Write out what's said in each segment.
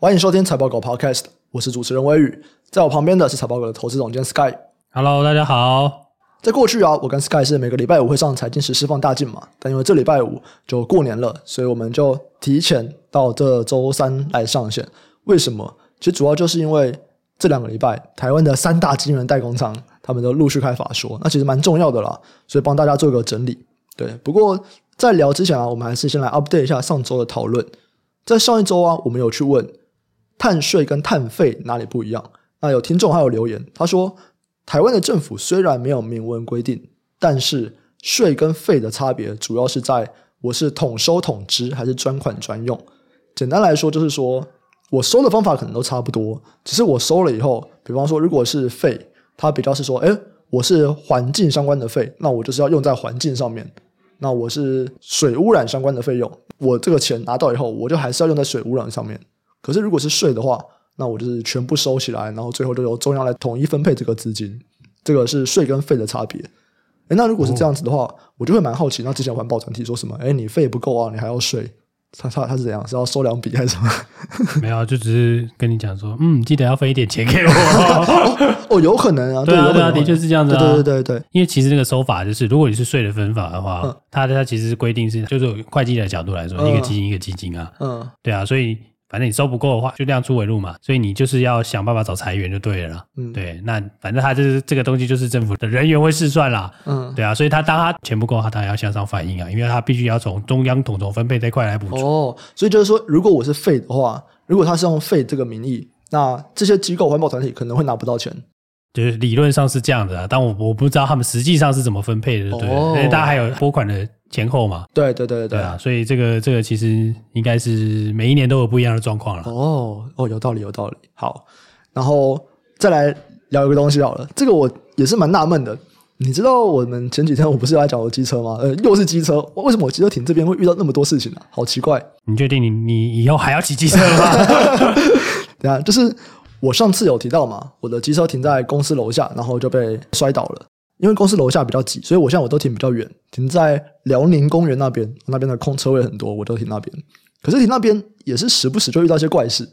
欢迎收听财报狗 Podcast，我是主持人威宇，在我旁边的是财报狗的投资总监 Sky。Hello，大家好。在过去啊，我跟 Sky 是每个礼拜五会上财经时事放大镜嘛，但因为这礼拜五就过年了，所以我们就提前到这周三来上线。为什么？其实主要就是因为这两个礼拜台湾的三大晶圆代工厂他们都陆续开法说，那其实蛮重要的啦，所以帮大家做一个整理。对，不过在聊之前啊，我们还是先来 update 一下上周的讨论。在上一周啊，我们有去问。碳税跟碳费哪里不一样？那有听众还有留言，他说台湾的政府虽然没有明文规定，但是税跟费的差别主要是在我是统收统支还是专款专用。简单来说就是说我收的方法可能都差不多，只是我收了以后，比方说如果是费，它比较是说，诶，我是环境相关的费，那我就是要用在环境上面；那我是水污染相关的费用，我这个钱拿到以后，我就还是要用在水污染上面。可是，如果是税的话，那我就是全部收起来，然后最后就由中央来统一分配这个资金。这个是税跟费的差别。哎，那如果是这样子的话，哦、我就会蛮好奇。那之前环保团体说什么？哎，你费不够啊，你还要税？他他他是怎样？是要收两笔还是什么？没有，就只是跟你讲说，嗯，记得要分一点钱给我。哦，哦，有可能啊，对啊，对啊，的确是这样子啊。对对对对，因为其实那个收法就是，如果你是税的分法的话，嗯、它它其实是规定是，就是会计的角度来说，嗯、一个基金一个基金啊。嗯，对啊，所以。反正你收不够的话，就亮出尾路嘛，所以你就是要想办法找裁员就对了。嗯，对，那反正他就是这个东西，就是政府的人员会试算啦。嗯，对啊，所以他当他钱不够，他当然要向上反映啊，因为他必须要从中央统筹分配这块来补充。哦，所以就是说，如果我是废的话，如果他是用废这个名义，那这些机构环保团体可能会拿不到钱。就是理论上是这样的啊，但我我不知道他们实际上是怎么分配的，对，哦、因为大家还有拨款的前后嘛。对对对对，对啊，所以这个这个其实应该是每一年都有不一样的状况了。哦哦，有道理有道理。好，然后再来聊一个东西好了，这个我也是蛮纳闷的。你知道我们前几天我不是来讲我机车吗？呃，又是机车，为什么我机车停这边会遇到那么多事情呢、啊？好奇怪。你确定你你以后还要骑机车吗？对啊，就是。我上次有提到嘛，我的机车停在公司楼下，然后就被摔倒了。因为公司楼下比较挤，所以我现在我都停比较远，停在辽宁公园那边，那边的空车位很多，我都停那边。可是停那边也是时不时就遇到一些怪事。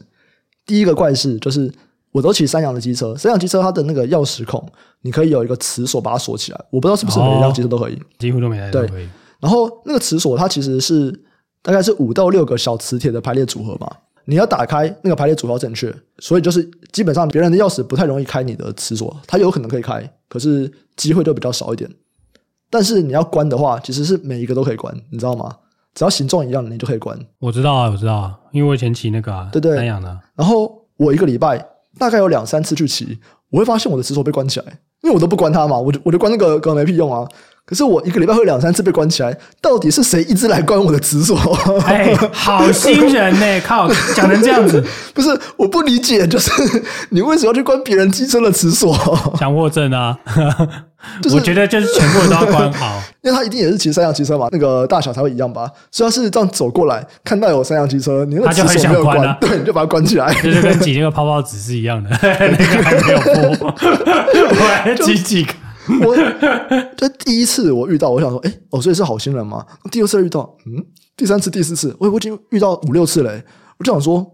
第一个怪事就是，我都骑三阳的机车，三阳机车它的那个钥匙孔，你可以有一个磁锁把它锁起来。我不知道是不是每一辆机车都可以，哦、几乎都每台都可以。对，然后那个磁锁它其实是大概是五到六个小磁铁的排列组合嘛。你要打开那个排列组合正确，所以就是基本上别人的钥匙不太容易开你的磁锁，它有可能可以开，可是机会就比较少一点。但是你要关的话，其实是每一个都可以关，你知道吗？只要形状一样，你就可以关。我知道啊，我知道啊，因为我以前骑那个啊，对对，三阳的。然后我一个礼拜大概有两三次去骑，我会发现我的磁锁被关起来，因为我都不关它嘛，我就我就关那个根本没屁用啊。可是我一个礼拜会两三次被关起来，到底是谁一直来关我的磁锁？哎，好心人呢！靠，讲成这样子，不是我不理解，就是你为什么要去关别人机车的磁锁？强迫症啊！就是、我觉得就是全部人都要关好，因为他一定也是骑三辆机车嘛，那个大小才会一样吧。所以他是这样走过来，看到有三辆机车，你那个磁锁没有关，关啊、对，你就把它关起来，就是跟挤那个泡泡纸是一样的，那个还没有破，我还挤几个。我这第一次我遇到，我想说，哎、欸，哦，所以是好心人吗？第二次遇到，嗯，第三次、第四次，我我已经遇到五六次嘞。我就想说，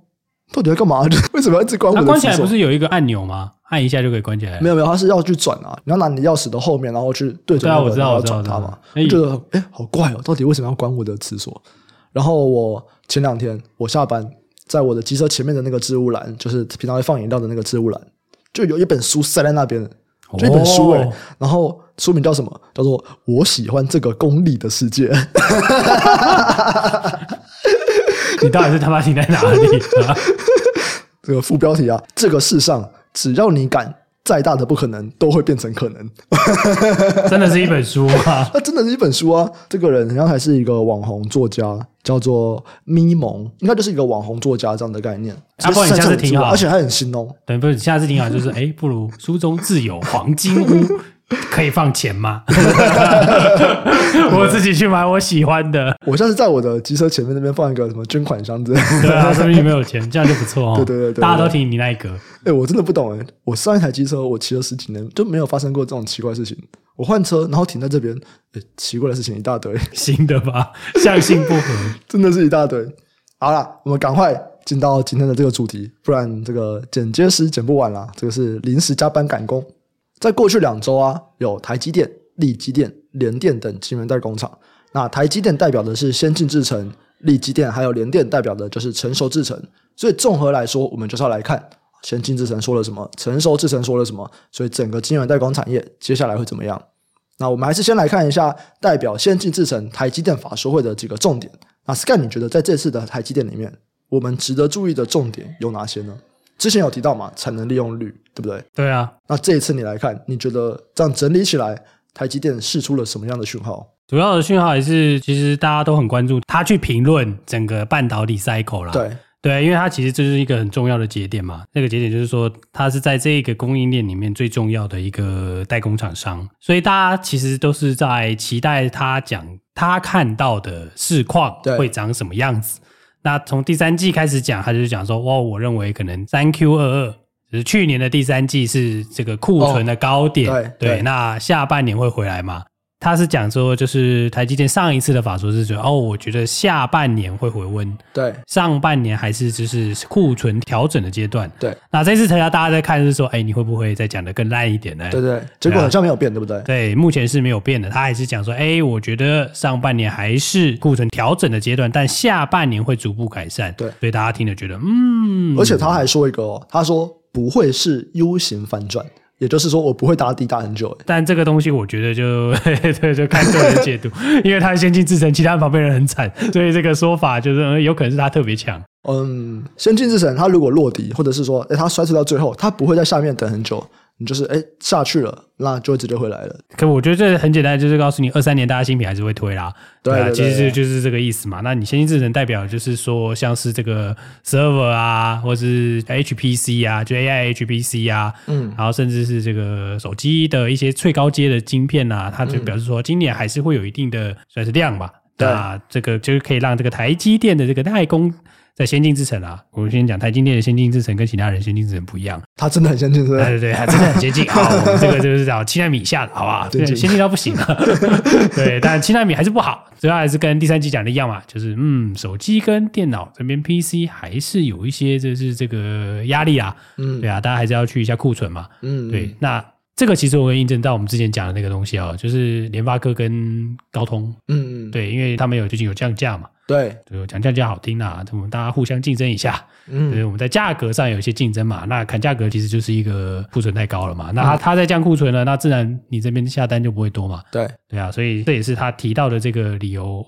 到底要干嘛？为什么要一直关我的？关起来不是有一个按钮吗？按一下就可以关起来。没有没有，他是要去转啊，你要拿你钥匙的后面，然后去对准那个，然后转它嘛。我觉得，哎、欸，好怪哦，到底为什么要关我的厕所？然后我前两天我下班，在我的机车前面的那个置物篮，就是平常会放饮料的那个置物篮，就有一本书塞在那边。这本书哎、欸，然后书名叫什么？叫做《我喜欢这个功利的世界》。你到底是他妈停在哪里？啊、这个副标题啊，这个世上只要你敢。再大的不可能都会变成可能，真的是一本书吗？那 真的是一本书啊！这个人好像还是一个网红作家，叫做咪蒙，应该就是一个网红作家这样的概念。阿波，你下次挺好，而且还很新哦。对，不是下次挺好，就是哎，不如书中自有黄金屋。可以放钱吗？我自己去买我喜欢的。我像是在我的机车前面那边放一个什么捐款箱子。对啊，说明你没有钱，这样就不错哦。对对对对，大家都听你那一格。哎，我真的不懂哎，我上一台机车我骑了十几年，就没有发生过这种奇怪事情。我换车，然后停在这边，哎，奇怪的事情一大堆。新的吧？相性不合，真的是一大堆。好了，我们赶快进到今天的这个主题，不然这个剪接师剪不完了。这个是临时加班赶工。在过去两周啊，有台积电、立积电、联电等晶圆代工厂。那台积电代表的是先进制程，立积电还有联电代表的就是成熟制程。所以综合来说，我们就是要来看先进制程说了什么，成熟制程说了什么。所以整个晶圆代工产业接下来会怎么样？那我们还是先来看一下代表先进制程台积电法说会的几个重点。那 Sky，你觉得在这次的台积电里面，我们值得注意的重点有哪些呢？之前有提到嘛，产能利用率，对不对？对啊。那这一次你来看，你觉得这样整理起来，台积电释出了什么样的讯号？主要的讯号也是，其实大家都很关注他去评论整个半导体 cycle 啦。对对，因为它其实这是一个很重要的节点嘛。那个节点就是说，它是在这个供应链里面最重要的一个代工厂商，所以大家其实都是在期待他讲他看到的市况会长什么样子。那从第三季开始讲，他就讲说，哇，我认为可能三 Q 二二，就是去年的第三季是这个库存的高点，哦、对，对，那下半年会回来吗？他是讲说，就是台积电上一次的法说是说，哦，我觉得下半年会回温，对，上半年还是就是库存调整的阶段，对。那这次大家大家在看是说，哎，你会不会再讲的更烂一点呢？对对，结果好像没有变，对不对？对，目前是没有变的。他还是讲说，哎，我觉得上半年还是库存调整的阶段，但下半年会逐步改善。对，所以大家听了觉得，嗯。而且他还说一个哦，他说不会是 U 型反转。也就是说，我不会打底打很久。但这个东西，我觉得就 对，就看个人解读。因为他先进制程，其他旁边人很惨，所以这个说法就是有可能是他特别强。嗯，先进制程，他如果落地，或者是说，哎，他摔出到最后，他不会在下面等很久。你就是哎下去了，那就会直接回来了。可我觉得这很简单，就是告诉你，二三年大家新品还是会推啦。对啊，其实就就是这个意思嘛。那你先进制程代表就是说，像是这个 server 啊，或是 HPC 啊，就 AI HPC 啊，嗯，然后甚至是这个手机的一些最高阶的晶片啊，它就表示说，今年还是会有一定的算是量吧。对啊，这个就是可以让这个台积电的这个代工。在先进制程啊，我先讲台积电的先进制程跟其他人先进制程不一样，它真的很先进，对对对，它真的很先进。好，这个就是讲七纳米以下的，好不好？对，先进到不行了。对，但七纳米还是不好，主要还是跟第三季讲的一样嘛，就是嗯，手机跟电脑这边 PC 还是有一些就是这个压力啊。嗯，对啊，大家还是要去一下库存嘛。嗯，对，那。这个其实我会印证到我们之前讲的那个东西哦，就是联发科跟高通，嗯嗯，对，因为他们有最近有降价嘛，对，就讲降价好听啊，我们大家互相竞争一下，嗯，对，我们在价格上有一些竞争嘛，那砍价格其实就是一个库存太高了嘛，那他他在降库存了，那自然你这边下单就不会多嘛，对，对啊，所以这也是他提到的这个理由，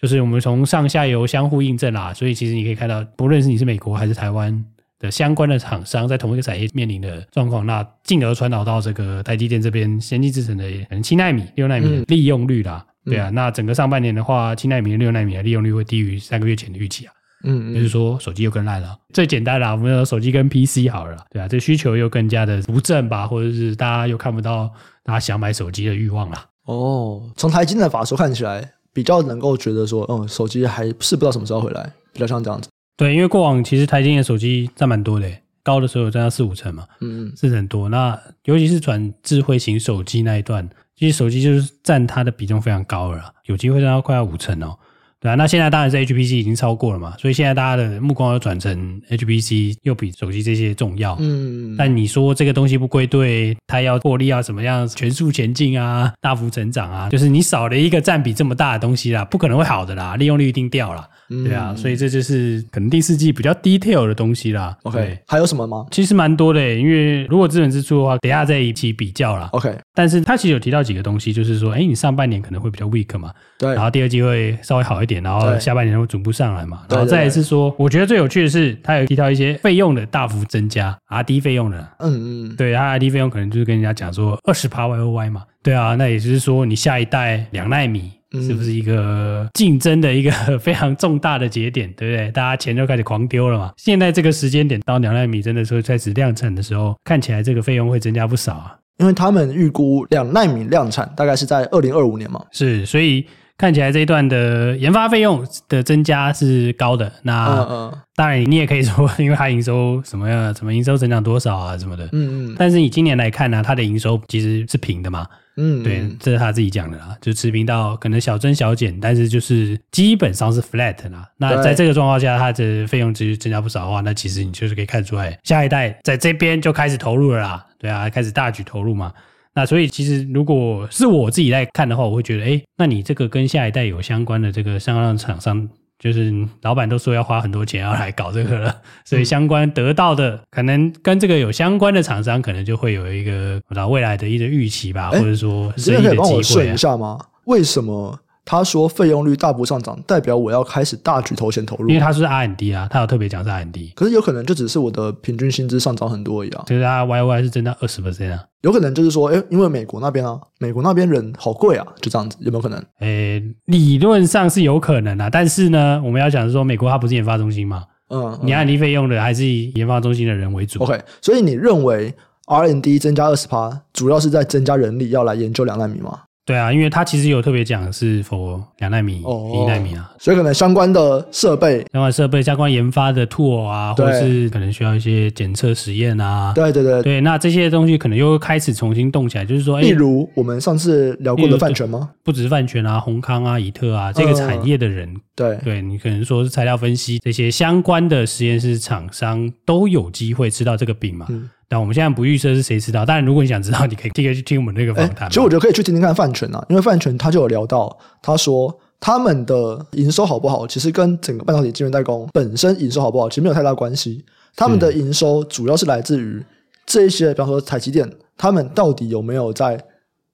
就是我们从上下游相互印证啦，所以其实你可以看到，不论是你是美国还是台湾。的相关的厂商在同一个产业面临的状况，那进而传导到这个台积电这边，先进制程的可能七纳米、六纳米的利用率啦，嗯、对啊，那整个上半年的话，七纳米、六纳米的利用率会低于三个月前的预期啊，嗯，嗯，就是说手机又更烂了。最简单啦，我们的手机跟 PC 好了，对啊，这需求又更加的不振吧，或者是大家又看不到大家想买手机的欲望啦。哦，从台积电的法说看起来，比较能够觉得说，嗯，手机还是不知道什么时候回来，比较像这样子。对，因为过往其实台积电的手机占蛮多的，高的时候有占到四五成嘛，嗯，是很多。那尤其是转智慧型手机那一段，其实手机就是占它的比重非常高了，有机会占到快要五成哦。对啊，那现在当然是 HPC 已经超过了嘛，所以现在大家的目光要转成 HPC，又比手机这些重要。嗯，但你说这个东西不归队，它要获利要怎么样全速前进啊，大幅成长啊，就是你少了一个占比这么大的东西啦，不可能会好的啦，利用率一定掉了。对啊，所以这就是可能第四季比较 detail 的东西啦。OK，还有什么吗？其实蛮多的，因为如果资本支出的话，等下再一起比较啦。OK，但是他其实有提到几个东西，就是说，哎，你上半年可能会比较 weak 嘛，对，然后第二季会稍微好一点，然后下半年会逐步上来嘛，然后再一次说，我觉得最有趣的是，他有提到一些费用的大幅增加，RD 费用的，嗯嗯，对，他 RD 费用可能就是跟人家讲说二十趴 Y O Y 嘛，对啊，那也就是说你下一代两纳米。是不是一个竞争的一个 非常重大的节点，对不对？大家钱就开始狂丢了嘛。现在这个时间点到两纳米真的说开始量产的时候，看起来这个费用会增加不少啊。因为他们预估两纳米量产大概是在二零二五年嘛。是，所以看起来这一段的研发费用的增加是高的。那当然你也可以说，因为它营收什么样，什么营收增长多少啊什么的。嗯嗯。但是你今年来看呢、啊，它的营收其实是平的嘛。嗯，对，这是他自己讲的啦，就持平到可能小增小减，但是就是基本上是 flat 啦。那在这个状况下，它的费用其实增加不少的话，那其实你就是可以看出来，下一代在这边就开始投入了啦。对啊，开始大举投入嘛。那所以其实如果是我自己在看的话，我会觉得，哎，那你这个跟下一代有相关的这个相关厂商。就是老板都说要花很多钱要来搞这个了，所以相关得到的可能跟这个有相关的厂商，可能就会有一个不知道未来的一个预期吧，或者说生意的机会啊。可以帮我顺一下吗？为什么？他说费用率大幅上涨，代表我要开始大举投钱投入。因为他是 R&D 啊，他有特别讲是 R&D。可是有可能就只是我的平均薪资上涨很多而已啊。就是他 Y Y 是增加二十 percent 啊。有可能就是说，哎，因为美国那边啊，美国那边人好贵啊，就这样子，有没有可能？哎，理论上是有可能啊，但是呢，我们要讲说，美国它不是研发中心嘛，嗯，嗯，你 R&D 费用的还是以研发中心的人为主。OK，所以你认为 R&D 增加二十趴，主要是在增加人力要来研究两纳米吗？对啊，因为它其实有特别讲是 for 两纳米、哦、一奈米啊，所以可能相关的设备、相关设备、相关研发的 tool 啊，或者是可能需要一些检测实验啊。对对对。对，那这些东西可能又开始重新动起来，就是说，例如我们上次聊过的泛权吗？不只是泛权啊，宏康啊、以特啊，这个产业的人，嗯、对。对，你可能说是材料分析这些相关的实验室厂商都有机会吃到这个饼嘛。嗯但我们现在不预设是谁知道，当然如果你想知道，你可以第一个去听我们那个访谈。其实我觉得可以去听听看范权啊，因为范权他就有聊到，他说他们的营收好不好，其实跟整个半导体晶圆代工本身营收好不好，其实没有太大关系。他们的营收主要是来自于这一些，比方说台积电，他们到底有没有在。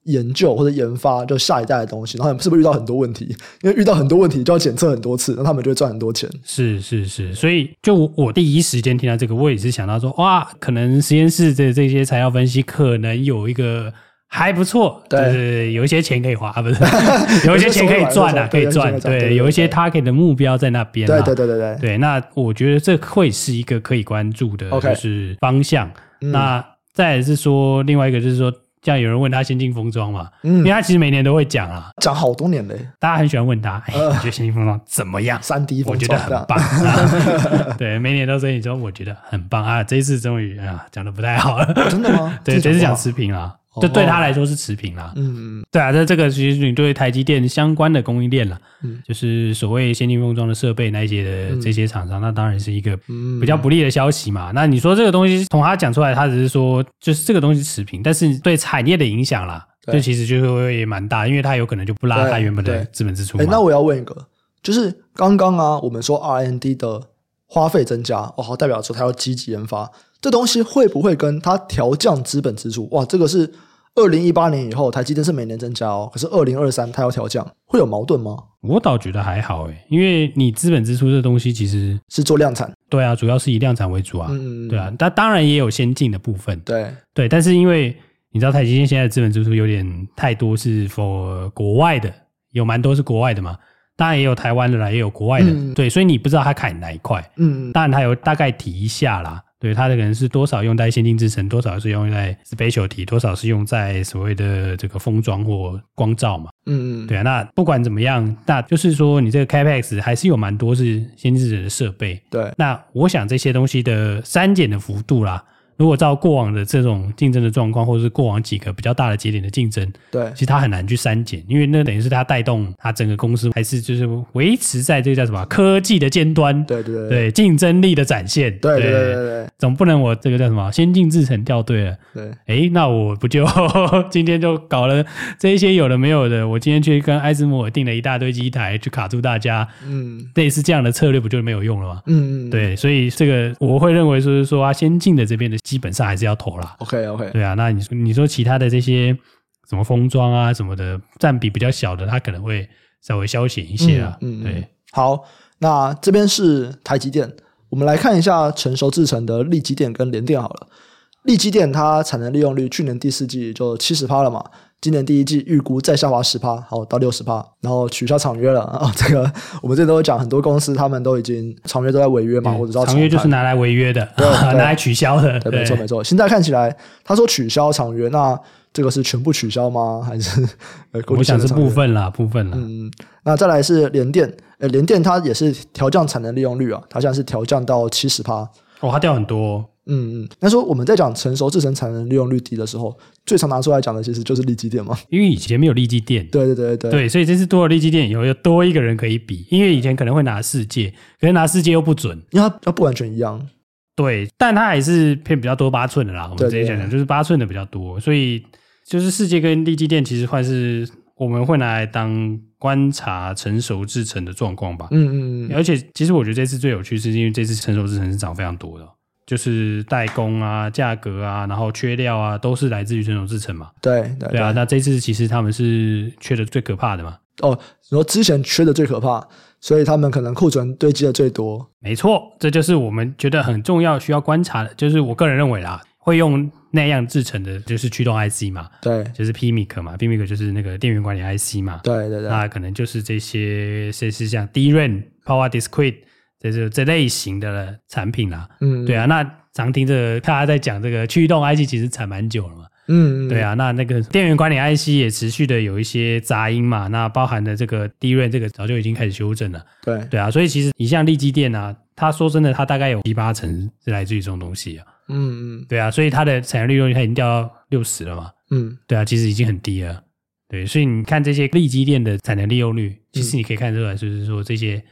研究或者研发就下一代的东西，然后是不是遇到很多问题？因为遇到很多问题就要检测很多次，那他们就会赚很多钱。是是是，所以就我第一时间听到这个，我也是想到说，哇，可能实验室的这些材料分析可能有一个还不错，对对对，有一些钱可以花，不是 有一些钱可以赚啊，可以赚，对，有一些 target 的目标在那边。对对对对对，对，那我觉得这会是一个可以关注的，就是方向。那再来是说另外一个就是说。这样有人问他先进封装嘛？嗯，因为他其实每年都会讲啊，讲好多年嘞。大家很喜欢问他，哎，你觉得先进封装怎么样？三 D 封装，我觉得很棒。对，每年都说你说我觉得很棒啊，这一次终于啊讲的不太好了。真的吗？对，这次讲持平了。这对他来说是持平啦，嗯嗯，对啊，那这个其实你对台积电相关的供应链啦，嗯，就是所谓先进封装的设备那一些的这些厂商，那当然是一个比较不利的消息嘛。那你说这个东西从他讲出来，他只是说就是这个东西持平，但是对产业的影响啦，这其实就会蛮大，因为它有可能就不拉他原本的资本支出。哎，那我要问一个，就是刚刚啊，我们说 R N D 的花费增加，哦，好，代表说他要积极研发。这东西会不会跟它调降资本支出？哇，这个是二零一八年以后，台积电是每年增加哦，可是二零二三它要调降，会有矛盾吗？我倒觉得还好诶，因为你资本支出这东西其实是做量产，对啊，主要是以量产为主啊，嗯，对啊，但当然也有先进的部分，对对，但是因为你知道台积电现在的资本支出有点太多是 for 国外的，有蛮多是国外的嘛，当然也有台湾的啦，也有国外的，嗯、对，所以你不知道它砍哪一块，嗯，当然它有大概提一下啦。对，它的可能是多少用在先进制程，多少是用在 specialty，多少是用在所谓的这个封装或光照嘛。嗯嗯，对啊。那不管怎么样，那就是说你这个 capex 还是有蛮多是先进制程的设备。对。那我想这些东西的删减的幅度啦。如果照过往的这种竞争的状况，或者是过往几个比较大的节点的竞争，对，其实它很难去删减，因为那等于是它带动它整个公司还是就是维持在这个叫什么科技的尖端，对对对，对。竞争力的展现，对对对。对，总不能我这个叫什么先进制程掉队了，对，哎，那我不就 今天就搞了这一些有的没有的，我今天去跟艾斯摩尔订了一大堆机台去卡住大家，嗯，类似这样的策略不就没有用了吗？嗯嗯，对，所以这个我会认为说是说啊，先进的这边的。基本上还是要投啦。OK OK，对啊，那你说你说其他的这些什么封装啊什么的，占比比较小的，它可能会稍微消减一些啊。嗯，对。好，那这边是台积电，我们来看一下成熟制程的力积电跟联电好了。力积电它产能利用率去年第四季就七十趴了嘛。今年第一季预估再下滑十趴，好到六十趴，然后取消厂约了 啊！这个我们这都会讲，很多公司他们都已经厂约都在违约嘛，对或者说厂约就是拿来违约的，对，拿来取消的。对，没错没错。现在看起来，他说取消厂约，那这个是全部取消吗？还是？我想是部分啦，部分啦。嗯，那再来是联电，呃，联电它也是调降产能利用率啊，它现在是调降到七十趴。哦，它掉很多。嗯嗯，那说我们在讲成熟制程产能利用率低的时候，最常拿出来讲的其实就是利基电嘛。因为以前没有利基电。对对对对。对，所以这次多了利基电以后，又多一个人可以比。因为以前可能会拿世界，可是拿世界又不准，因为它它不完全一样。对，但它还是偏比较多八寸的啦。我们之前讲的就是八寸的比较多，所以就是世界跟利基电其实算是我们会拿来当观察成熟制成的状况吧。嗯嗯嗯。而且其实我觉得这次最有趣是因为这次成熟制成是涨非常多的。就是代工啊，价格啊，然后缺料啊，都是来自于成熟制成嘛。对对对啊，那这次其实他们是缺的最可怕的嘛。哦，你说之前缺的最可怕，所以他们可能库存堆积的最多。没错，这就是我们觉得很重要需要观察的，就是我个人认为啦，会用那样制成的，就是驱动 IC 嘛。对，就是 PMIC 嘛，PMIC 就是那个电源管理 IC 嘛。对对对，那可能就是这些，类似像 DRAM、Power Discrete。这是这类型的产品啦，嗯，对啊，那常听着大家在讲这个驱动 IC，其实产蛮久了嘛，嗯，对啊，那那个电源管理 IC 也持续的有一些杂音嘛，那包含的这个 DRAM 这个早就已经开始修正了，对，对啊，所以其实你像力基电啊，它说真的，它大概有七八成是来自于这种东西啊，嗯嗯，对啊，所以它的产能利用率它已经掉到六十了嘛，嗯，对啊，其实已经很低了，对，所以你看这些力积电的产能利用率，其实你可以看出来，就是说这些。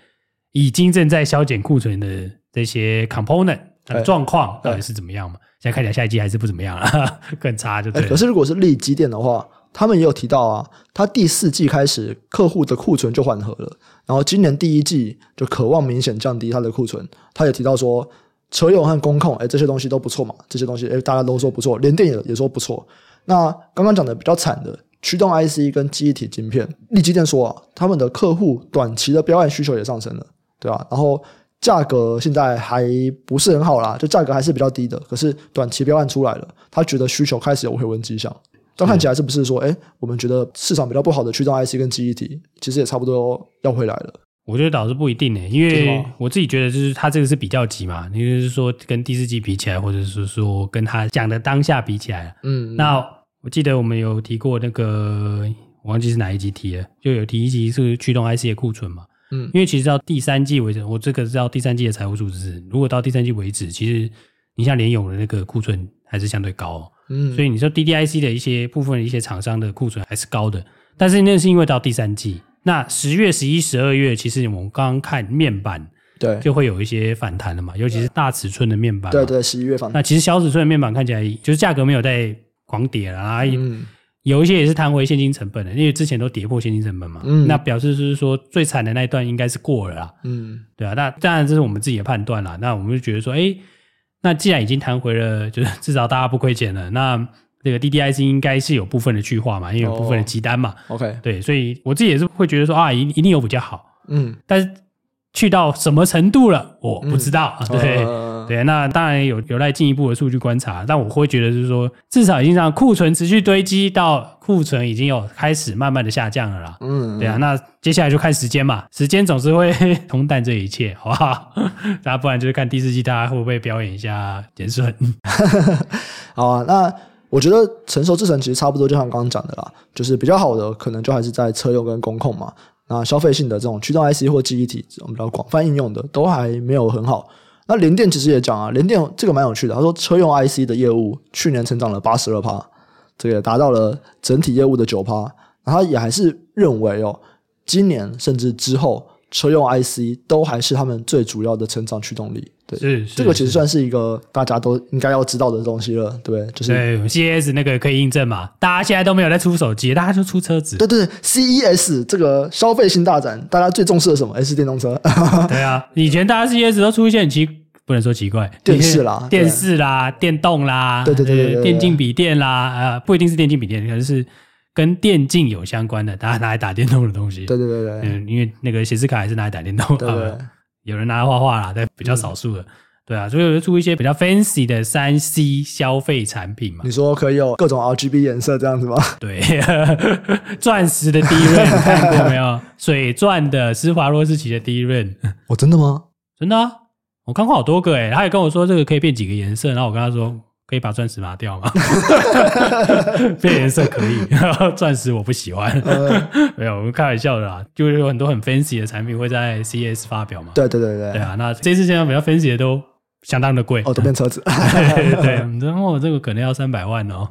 已经正在消减库存的这些 component 的状况到底是怎么样嘛？现在看起来下一季还是不怎么样了，更差就对了。可是如果是力积电的话，他们也有提到啊，他第四季开始客户的库存就缓和了，然后今年第一季就渴望明显降低他的库存。他也提到说，车用和工控，哎，这些东西都不错嘛，这些东西，哎，大家都说不错，联电也也说不错。那刚刚讲的比较惨的。驱动 IC 跟记忆体晶片，立积电说啊，他们的客户短期的标案需求也上升了，对吧、啊？然后价格现在还不是很好啦，就价格还是比较低的。可是短期标案出来了，他觉得需求开始有回温迹象。这样看起来是不是说，哎、我们觉得市场比较不好的驱动 IC 跟记忆体，其实也差不多要回来了？我觉得倒是不一定呢，因为我自己觉得就是它这个是比较级嘛，你就是说跟第四季比起来，或者是说跟他讲的当下比起来，嗯，那。我记得我们有提过那个，我忘记是哪一集提了，就有提一集是驱动 IC 的库存嘛。嗯，因为其实到第三季为止，我这个是到第三季的财务数字，如果到第三季为止，其实你像联咏的那个库存还是相对高哦。嗯，所以你说 DDIC 的一些部分的一些厂商的库存还是高的，但是那是因为到第三季，那十月、十一、十二月，其实我们刚刚看面板，对，就会有一些反弹了嘛，尤其是大尺寸的面板。对对，十一月反弹。那其实小尺寸的面板看起来就是价格没有在。狂跌了啊！有一些也是弹回现金成本的，因为之前都跌破现金成本嘛。嗯，那表示就是说最惨的那一段应该是过了啦。嗯，对啊。那当然这是我们自己的判断啦。那我们就觉得说，哎，那既然已经弹回了，就是至少大家不亏钱了。那这个 DDIC 应该是有部分的去化嘛，因为有部分的集单嘛。哦、OK，对，所以我自己也是会觉得说啊，一一定有比较好。嗯，但是去到什么程度了，我不知道。嗯、对。呃对，那当然有有待进一步的数据观察，但我会觉得就是说，至少已经让库存持续堆积到库存已经有开始慢慢的下降了啦。嗯，对啊，那接下来就看时间嘛，时间总是会 冲淡这一切，好不好？那不然就是看第四季大家会不会表演一下减损。好啊，那我觉得成熟制程其实差不多，就像刚刚讲的啦，就是比较好的可能就还是在车用跟工控嘛。那消费性的这种驱动 IC 或记忆体，我们比较广泛应用的都还没有很好。那联电其实也讲啊，联电这个蛮有趣的。他说，车用 IC 的业务去年成长了八十二趴，这个也达到了整体业务的九趴。他也还是认为哦，今年甚至之后，车用 IC 都还是他们最主要的成长驱动力。对，是，是这个其实算是一个大家都应该要知道的东西了，对，就是对 CES 那个可以印证嘛，大家现在都没有在出手机，大家就出车子。对对对，CES 这个消费性大展，大家最重视的什么？哎，是电动车。对啊，以前大家 CES 都出一些很奇。不能说奇怪，电视啦，电视啦，电动啦，对对对，对，对，对，电竞笔电啦，呃，不一定是电竞笔电，可能是跟电竞有相关的，大家拿来打电动的东西。对对对对，嗯，因为那个显示卡还是拿来打电动，对，对，对，有人拿来画画啦，但比较少数的，嗯、对啊，所以我就出一些比较 fancy 的三 C 消费产品嘛。你说可以有各种 RGB 颜色这样子吗？对，钻石的 DRAM 看过没有？水钻的施华洛世奇的 DRAM，哦，真的吗？真的啊。我看过好多个诶，他也跟我说这个可以变几个颜色，然后我跟他说可以把钻石拿掉吗？变颜色可以，钻石我不喜欢。没有，我们开玩笑的啦，就是有很多很 fancy 的产品会在 CES 发表嘛。对对对对。对啊，那这次现在比较 fancy 的都相当的贵哦，都变车子。对对对，然后这个可能要三百万哦。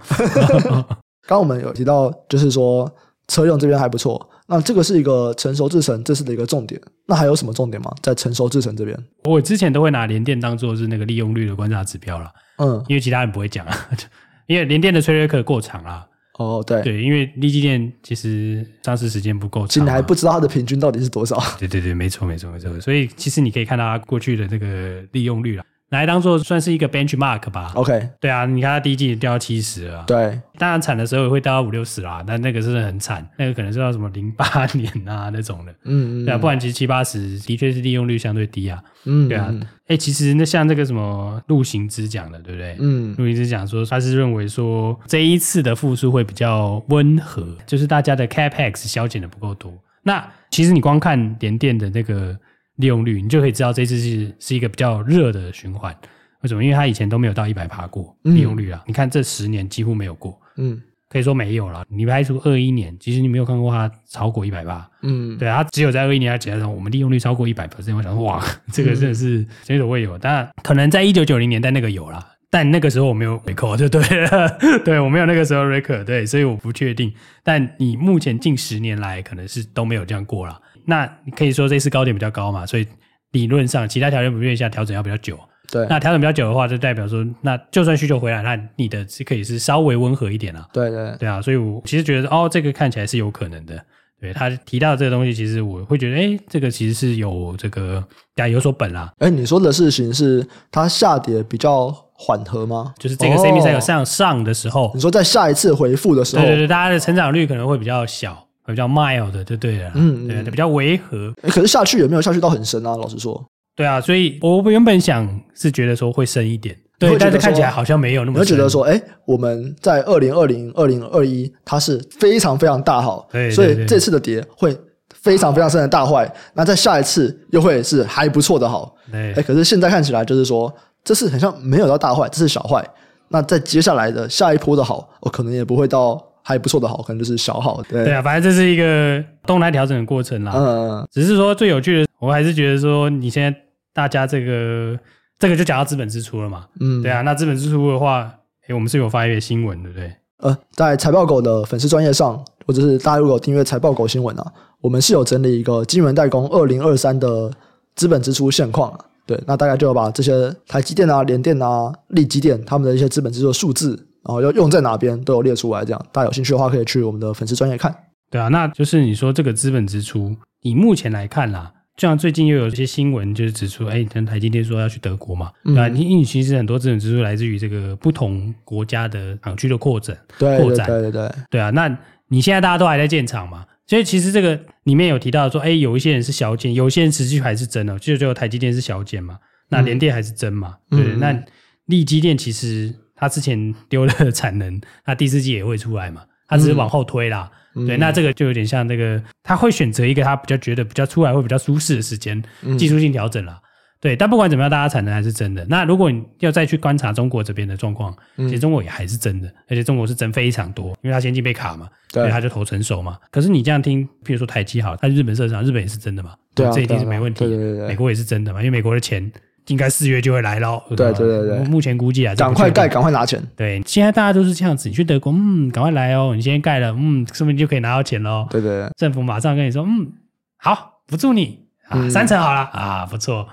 刚刚我们有提到，就是说车用这边还不错。那这个是一个成熟制程，这是的一个重点。那还有什么重点吗？在成熟制程这边，我之前都会拿联电当做是那个利用率的观察指标了。嗯，因为其他人不会讲啊，因为联电的催泪课过长啊。哦，对对，因为立基电其实上市时间不够长，其实你还不知道它的平均到底是多少。对对对，没错没错没错。所以其实你可以看到它过去的这个利用率了。来当做算是一个 benchmark 吧。OK，对啊，你看它第一季掉到七十了。对，当然惨的时候也会掉到五六十啦，但那个是很惨，那个可能是到什么零八年啊那种的。嗯嗯。对啊，不然其实七八十的确是利用率相对低啊。嗯。对啊，哎，其实那像那个什么陆行之讲的，对不对？嗯。陆行之讲说，他是认为说这一次的复苏会比较温和，就是大家的 capex 削减的不够多。那其实你光看联电的那个。利用率，你就可以知道这次是是一个比较热的循环。为什么？因为它以前都没有到一百趴过利用率啊。嗯、你看这十年几乎没有过，嗯，可以说没有了。你排除二一年，其实你没有看过它超过一百趴，嗯，对，它只有在二一年它讲的时候，我们利用率超过一百 percent。我想说，哇，这个真的是前所未有。当然，可能在一九九零年代那个有啦，但那个时候我没有 record 就对了，对我没有那个时候 record，对，所以我不确定。但你目前近十年来，可能是都没有这样过了。那你可以说这次高点比较高嘛，所以理论上其他条件不变下，调整要比较久。对，那调整比较久的话，就代表说，那就算需求回来，那你的是可以是稍微温和一点啊。对对对啊，所以我其实觉得哦，这个看起来是有可能的。对，他提到的这个东西，其实我会觉得，哎，这个其实是有这个大家有所本啦。哎，你说的事情是它下跌比较缓和吗？就是这个 semi cycle 向上的时候，哦，你说在下一次回复的时候，对对对，大家的成长率可能会比较小。比较 mild 的，就对了，嗯，对，比较违和。可是下去有没有下去到很深啊？老实说，对啊，所以我原本想是觉得说会深一点，对，但是看起来好像没有那么深。我觉得说，哎，我们在二零二零、二零二一，它是非常非常大好，对，所以这次的跌会非常非常深的大坏。那在下一次又会是还不错的好，哎，可是现在看起来就是说，这次很像没有到大坏，这是小坏。那在接下来的下一波的好，我可能也不会到。还不错的好，可能就是小好。对对啊，反正这是一个动态调整的过程啦。嗯嗯。只是说最有趣的，我还是觉得说，你现在大家这个这个就讲到资本支出了嘛。嗯。对啊，那资本支出的话，诶，我们是有发一个新闻，对不对？呃，在财报狗的粉丝专业上，或者是大家如果订阅财报狗新闻啊，我们是有整理一个晶圆代工二零二三的资本支出现况啊。对，那大概就要把这些台积电啊、联电啊、力积电他们的一些资本支出的数字。然后要用在哪边都有列出来，这样大家有兴趣的话可以去我们的粉丝专业看。对啊，那就是你说这个资本支出，以目前来看啦，就像最近又有一些新闻就是指出，哎，像台积电说要去德国嘛，嗯、对啊，因为其实很多资本支出来自于这个不同国家的厂区的扩展，对扩展，对对对，对啊，那你现在大家都还在建厂嘛，所以其实这个里面有提到说，哎，有一些人是小减，有些人持续还是增哦，就只有台积电是小减嘛，那联电还是增嘛，嗯、对，那力积电其实。他之前丢了产能，他第四季也会出来嘛？他只是往后推啦。嗯、对，那这个就有点像那个，他会选择一个他比较觉得比较出来会比较舒适的时间，技术性调整啦。嗯、对，但不管怎么样，大家产能还是真的。那如果你要再去观察中国这边的状况，其实中国也还是真的，而且中国是真非常多，因为它先进被卡嘛，对所以他就投成熟嘛。可是你这样听，譬如说台积好，它日本设厂，日本也是真的嘛？对，这一定是没问题。对对对对，美国也是真的嘛？因为美国的钱。应该四月就会来咯。对对对对，目前估计啊，赶快盖，赶快拿钱。对，现在大家都是这样子。你去德国，嗯，赶快来哦。你先盖了，嗯，说不定就可以拿到钱喽。对对，政府马上跟你说，嗯，好，补助你啊，三成好了啊，不错。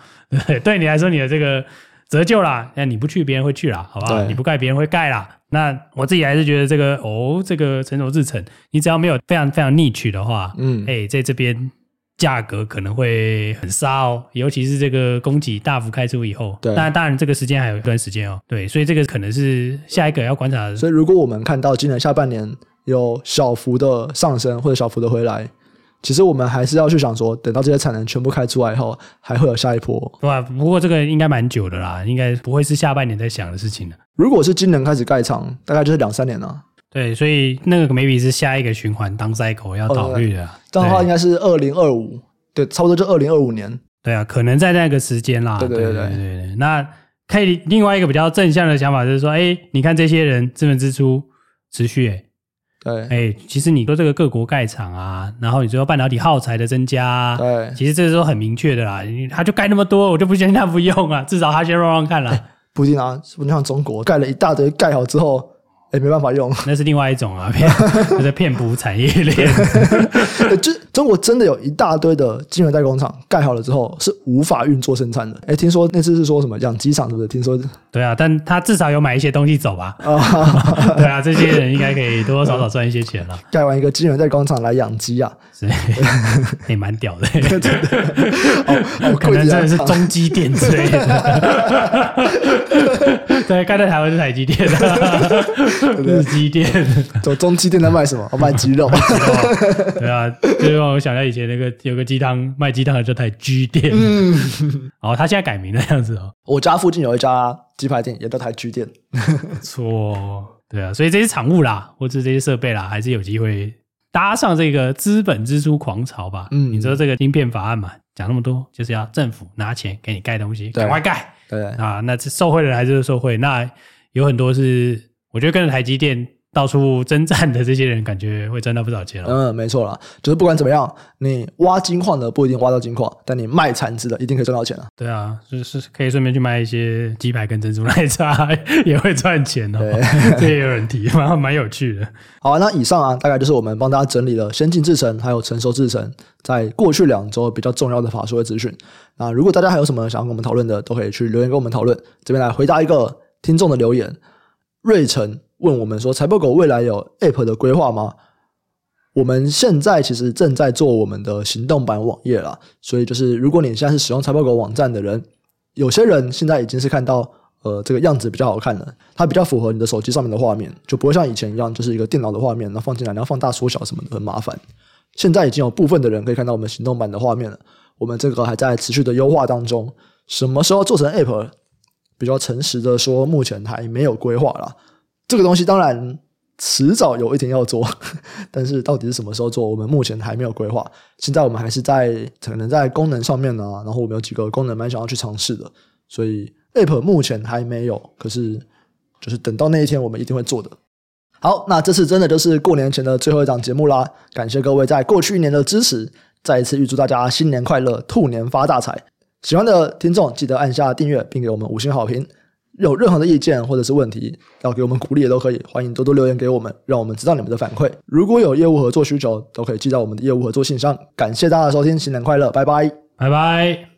对，对你来说，你的这个折旧啦，那你不去，别人会去啦，好不好？你不盖，别人会盖啦。那我自己还是觉得这个哦，这个成熟制程，你只要没有非常非常 niche 的话，嗯，哎，在这边。价格可能会很杀哦，尤其是这个供给大幅开出以后。对，当然，当然这个时间还有一段时间哦。对，所以这个可能是下一个要观察的。所以，如果我们看到今年下半年有小幅的上升或者小幅的回来，其实我们还是要去想说，等到这些产能全部开出来以后，还会有下一波。对吧？不过这个应该蛮久的啦，应该不会是下半年在想的事情了。如果是今年开始盖厂，大概就是两三年了。对，所以那个 maybe 是下一个循环当 cycle 要考虑的。这样的话，应该是二零二五，对，差不多就二零二五年。对啊，可能在那个时间啦。对对对对，对对对。那可以另外一个比较正向的想法就是说，哎，你看这些人资本支出持续，哎。对，哎，其实你说这个各国盖厂啊，然后你说半导体耗材的增加，对，其实这是都很明确的啦。他就盖那么多，我就不相信他不用啊，至少他先让让看啦。不一定啊，不是像中国盖了一大堆，盖好之后。也没办法用，那是另外一种啊，骗在 骗补产业链。就中国真的有一大堆的晶圆代工厂盖好了之后是无法运作生产的。哎，听说那次是说什么养鸡场，是不是？听说对啊，但他至少有买一些东西走吧？对啊，这些人应该可以多多少少赚一些钱了。盖完一个晶圆代工厂来养鸡啊，是 也蛮屌的。哦，可能真的是中基电之类的。对，盖在台湾是台积电的。日积电，走中基电在卖什么？我卖鸡肉。对啊，就让我想到以前那个有个鸡汤卖鸡汤的叫台居店。嗯，哦，他现在改名了这样子哦。我家附近有一家鸡排店，也叫台居店。错，对啊，所以这些产物啦，或者这些设备啦，还是有机会搭上这个资本支出狂潮吧。嗯，你说这个芯片法案嘛，讲那么多，就是要政府拿钱给你盖东西，赶快盖。对啊，那这受贿的人还是受贿，那有很多是。我觉得跟着台积电到处征战的这些人，感觉会赚到不少钱了。嗯，没错啦，就是不管怎么样，你挖金矿的不一定挖到金矿，但你卖铲子的一定可以赚到钱啊。对啊，就是可以顺便去卖一些鸡排跟珍珠奶茶，也会赚钱哦。对，这也有人提，蛮蛮有趣的。好啊，那以上啊，大概就是我们帮大家整理了先进制程还有成熟制程在过去两周比较重要的法说会资讯。那如果大家还有什么想要跟我们讨论的，都可以去留言跟我们讨论。这边来回答一个听众的留言。瑞成问我们说：“财报狗未来有 App 的规划吗？”我们现在其实正在做我们的行动版网页啦，所以就是如果你现在是使用财报狗网站的人，有些人现在已经是看到呃这个样子比较好看了，它比较符合你的手机上面的画面，就不会像以前一样就是一个电脑的画面，那放进来然后放大缩小什么的很麻烦。现在已经有部分的人可以看到我们行动版的画面了，我们这个还在持续的优化当中，什么时候做成 App？比较诚实的说，目前还没有规划啦。这个东西当然迟早有一天要做，但是到底是什么时候做，我们目前还没有规划。现在我们还是在可能在功能上面呢，然后我们有几个功能蛮想要去尝试的，所以 App 目前还没有。可是就是等到那一天，我们一定会做的。好，那这次真的就是过年前的最后一档节目啦！感谢各位在过去一年的支持，再一次预祝大家新年快乐，兔年发大财。喜欢的听众记得按下订阅，并给我们五星好评。有任何的意见或者是问题要给我们鼓励也都可以，欢迎多多留言给我们，让我们知道你们的反馈。如果有业务合作需求，都可以寄到我们的业务合作信箱。感谢大家的收听，新年快乐，拜拜，拜拜。